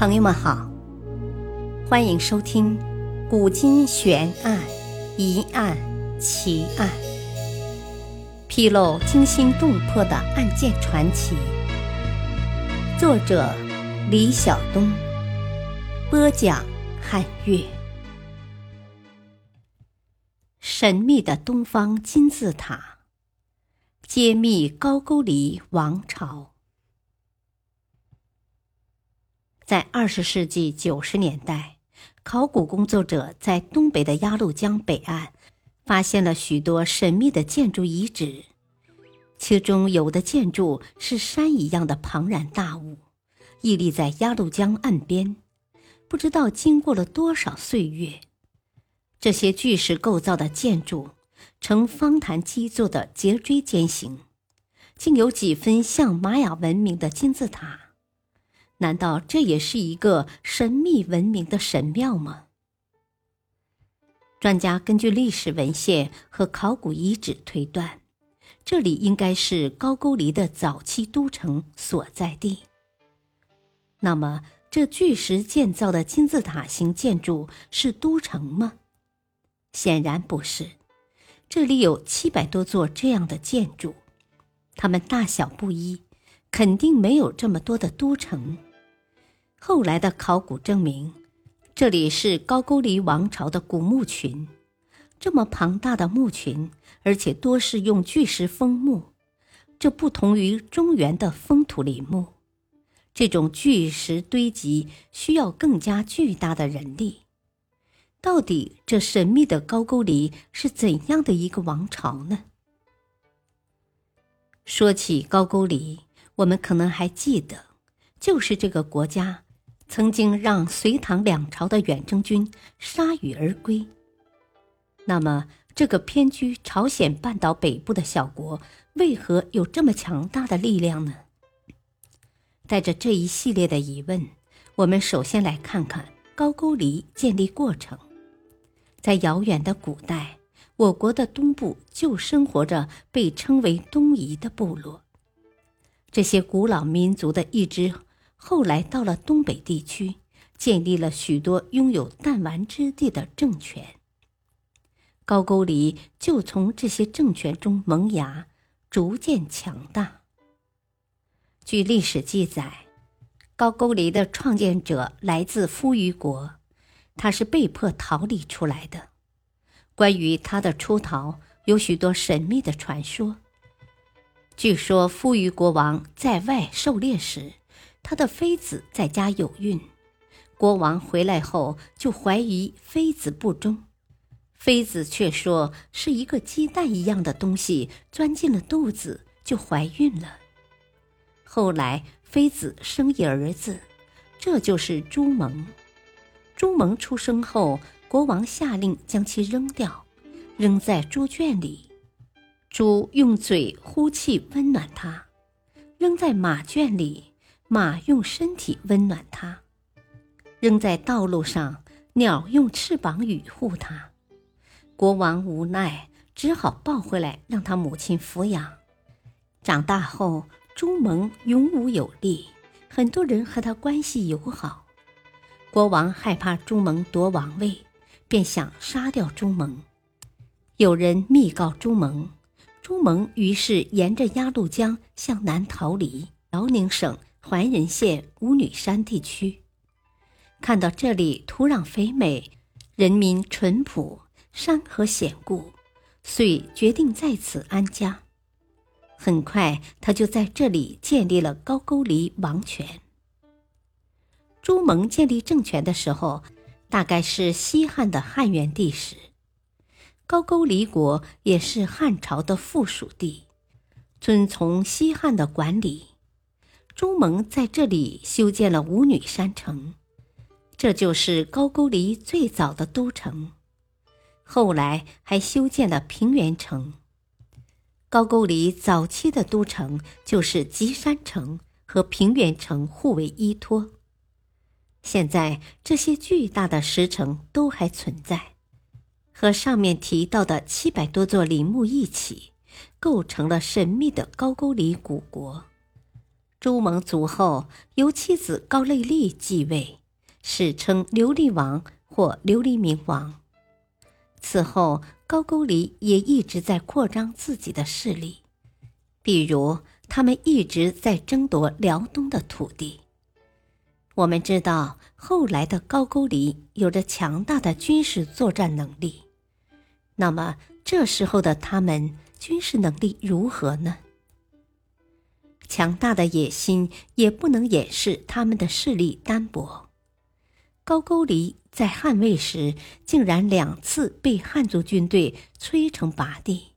朋友们好，欢迎收听《古今悬案、疑案、奇案》，披露惊心动魄的案件传奇。作者：李晓东，播讲：汉月。神秘的东方金字塔，揭秘高句丽王朝。在二十世纪九十年代，考古工作者在东北的鸭绿江北岸发现了许多神秘的建筑遗址，其中有的建筑是山一样的庞然大物，屹立在鸭绿江岸边，不知道经过了多少岁月。这些巨石构造的建筑呈方坛基座的脊椎尖形，竟有几分像玛雅文明的金字塔。难道这也是一个神秘文明的神庙吗？专家根据历史文献和考古遗址推断，这里应该是高句丽的早期都城所在地。那么，这巨石建造的金字塔形建筑是都城吗？显然不是。这里有七百多座这样的建筑，它们大小不一，肯定没有这么多的都城。后来的考古证明，这里是高句丽王朝的古墓群。这么庞大的墓群，而且多是用巨石封墓，这不同于中原的封土陵墓。这种巨石堆积需要更加巨大的人力。到底这神秘的高句丽是怎样的一个王朝呢？说起高句丽，我们可能还记得，就是这个国家。曾经让隋唐两朝的远征军铩羽而归。那么，这个偏居朝鲜半岛北部的小国，为何有这么强大的力量呢？带着这一系列的疑问，我们首先来看看高句丽建立过程。在遥远的古代，我国的东部就生活着被称为东夷的部落，这些古老民族的一支。后来到了东北地区，建立了许多拥有弹丸之地的政权。高句丽就从这些政权中萌芽，逐渐强大。据历史记载，高句丽的创建者来自夫余国，他是被迫逃离出来的。关于他的出逃，有许多神秘的传说。据说夫余国王在外狩猎时。他的妃子在家有孕，国王回来后就怀疑妃子不忠，妃子却说是一个鸡蛋一样的东西钻进了肚子就怀孕了。后来妃子生一儿子，这就是朱蒙。朱蒙出生后，国王下令将其扔掉，扔在猪圈里。猪用嘴呼气温暖他，扔在马圈里。马用身体温暖它，扔在道路上；鸟用翅膀雨护它。国王无奈，只好抱回来让他母亲抚养。长大后，朱蒙勇武有力，很多人和他关系友好。国王害怕朱蒙夺王位，便想杀掉朱蒙。有人密告朱蒙，朱蒙于是沿着鸭绿江向南逃离辽宁省。怀仁县巫女山地区，看到这里土壤肥美，人民淳朴，山河险固，遂决定在此安家。很快，他就在这里建立了高句丽王权。朱蒙建立政权的时候，大概是西汉的汉元帝时，高句丽国也是汉朝的附属地，遵从西汉的管理。朱蒙在这里修建了五女山城，这就是高句丽最早的都城。后来还修建了平原城。高句丽早期的都城就是吉山城和平原城互为依托。现在这些巨大的石城都还存在，和上面提到的七百多座陵墓一起，构成了神秘的高句丽古国。周蒙卒后，由妻子高句丽继位，史称琉璃王或琉璃明王。此后，高句丽也一直在扩张自己的势力，比如他们一直在争夺辽东的土地。我们知道，后来的高句丽有着强大的军事作战能力。那么，这时候的他们军事能力如何呢？强大的野心也不能掩饰他们的势力单薄。高句丽在汉魏时，竟然两次被汉族军队摧城拔地。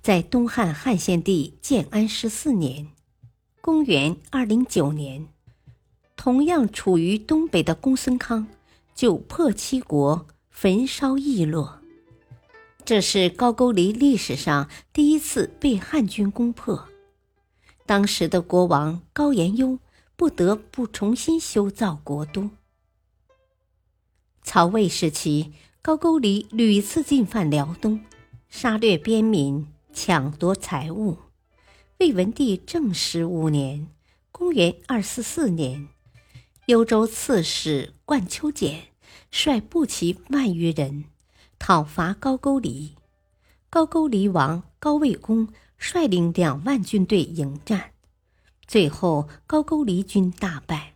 在东汉汉献帝建安十四年（公元209年），同样处于东北的公孙康就破七国，焚烧易落。这是高句丽历史上第一次被汉军攻破。当时的国王高延雍不得不重新修造国都。曹魏时期，高句丽屡次进犯辽东，杀掠边民，抢夺财物。魏文帝正十五年（公元244年），幽州刺史冠丘俭率步骑万余人讨伐高句丽，高句丽王高魏公。率领两万军队迎战，最后高句丽军大败，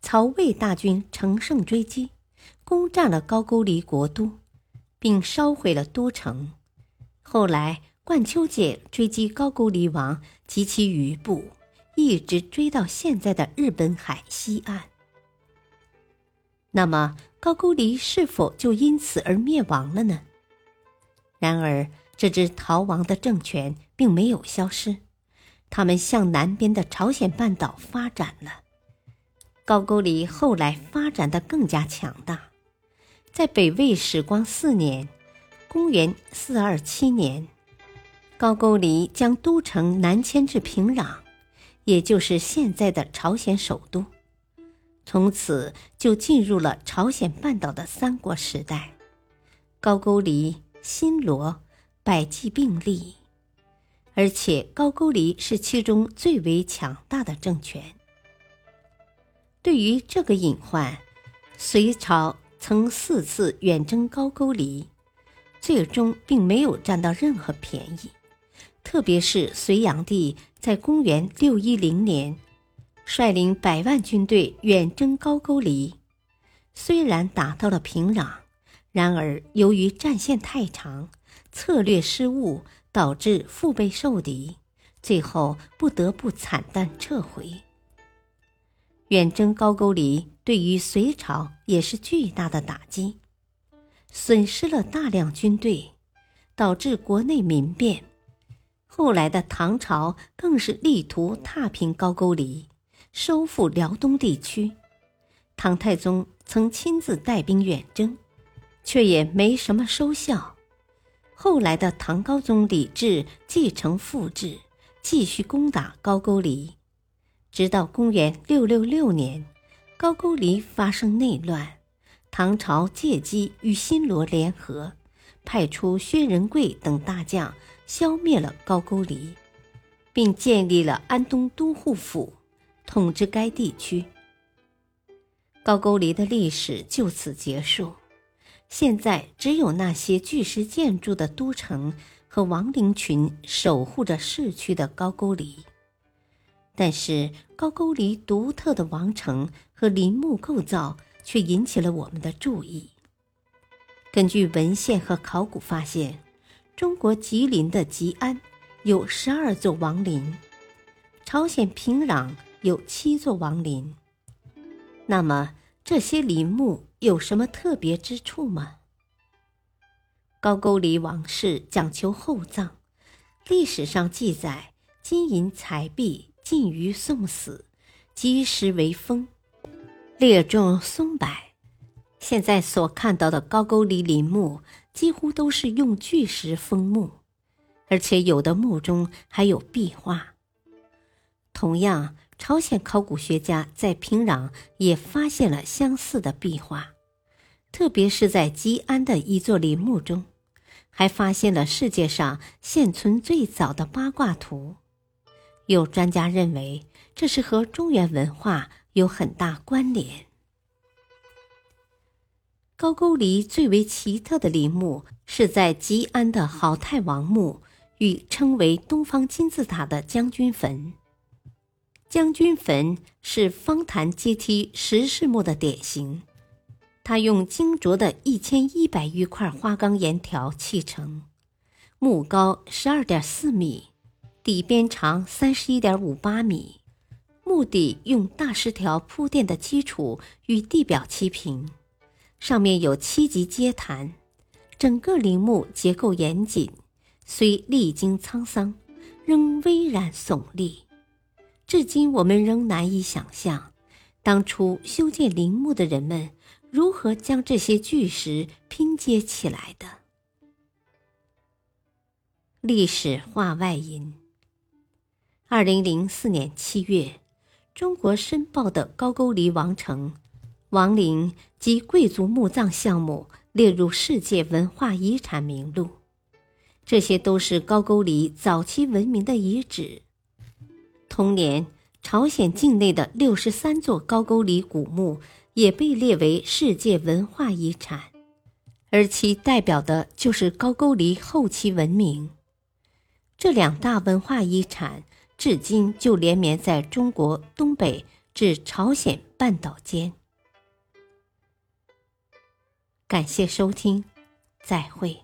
曹魏大军乘胜追击，攻占了高句丽国都，并烧毁了都城。后来冠丘俭追击高句丽王及其余部，一直追到现在的日本海西岸。那么高句丽是否就因此而灭亡了呢？然而。这支逃亡的政权并没有消失，他们向南边的朝鲜半岛发展了。高句丽后来发展的更加强大，在北魏始光四年（公元427年），高句丽将都城南迁至平壤，也就是现在的朝鲜首都，从此就进入了朝鲜半岛的三国时代。高句丽、新罗。百济并立，而且高句丽是其中最为强大的政权。对于这个隐患，隋朝曾四次远征高句丽，最终并没有占到任何便宜。特别是隋炀帝在公元六一零年率领百万军队远征高句丽，虽然打到了平壤，然而由于战线太长。策略失误导致腹背受敌，最后不得不惨淡撤回。远征高句丽对于隋朝也是巨大的打击，损失了大量军队，导致国内民变。后来的唐朝更是力图踏平高句丽，收复辽东地区。唐太宗曾亲自带兵远征，却也没什么收效。后来的唐高宗李治继承父志，继续攻打高句丽，直到公元六六六年，高句丽发生内乱，唐朝借机与新罗联合，派出薛仁贵等大将消灭了高句丽，并建立了安东都护府，统治该地区。高句丽的历史就此结束。现在只有那些巨石建筑的都城和亡灵群守护着逝去的高句丽，但是高句丽独特的王城和陵墓构造却引起了我们的注意。根据文献和考古发现，中国吉林的吉安有十二座王陵，朝鲜平壤有七座王陵。那么这些陵墓？有什么特别之处吗？高句丽王室讲求厚葬，历史上记载，金银财币尽于送死，积石为封，列种松柏。现在所看到的高句丽陵墓，几乎都是用巨石封墓，而且有的墓中还有壁画。同样，朝鲜考古学家在平壤也发现了相似的壁画。特别是在吉安的一座陵墓中，还发现了世界上现存最早的八卦图。有专家认为，这是和中原文化有很大关联。高句丽最为奇特的陵墓是在吉安的好太王墓与称为“东方金字塔”的将军坟。将军坟是方坛阶梯石室墓的典型，它用精琢的一千一百余块花岗岩条砌成，墓高十二点四米。底边长三十一点五八米，墓底用大石条铺垫的基础与地表齐平，上面有七级阶坛，整个陵墓结构严谨，虽历经沧桑，仍巍然耸立。至今我们仍难以想象，当初修建陵墓的人们如何将这些巨石拼接起来的。历史话外音。二零零四年七月，中国申报的高句丽王城、王陵及贵族墓葬项目列入世界文化遗产名录。这些都是高句丽早期文明的遗址。同年，朝鲜境内的六十三座高句丽古墓也被列为世界文化遗产，而其代表的就是高句丽后期文明。这两大文化遗产。至今就连绵在中国东北至朝鲜半岛间。感谢收听，再会。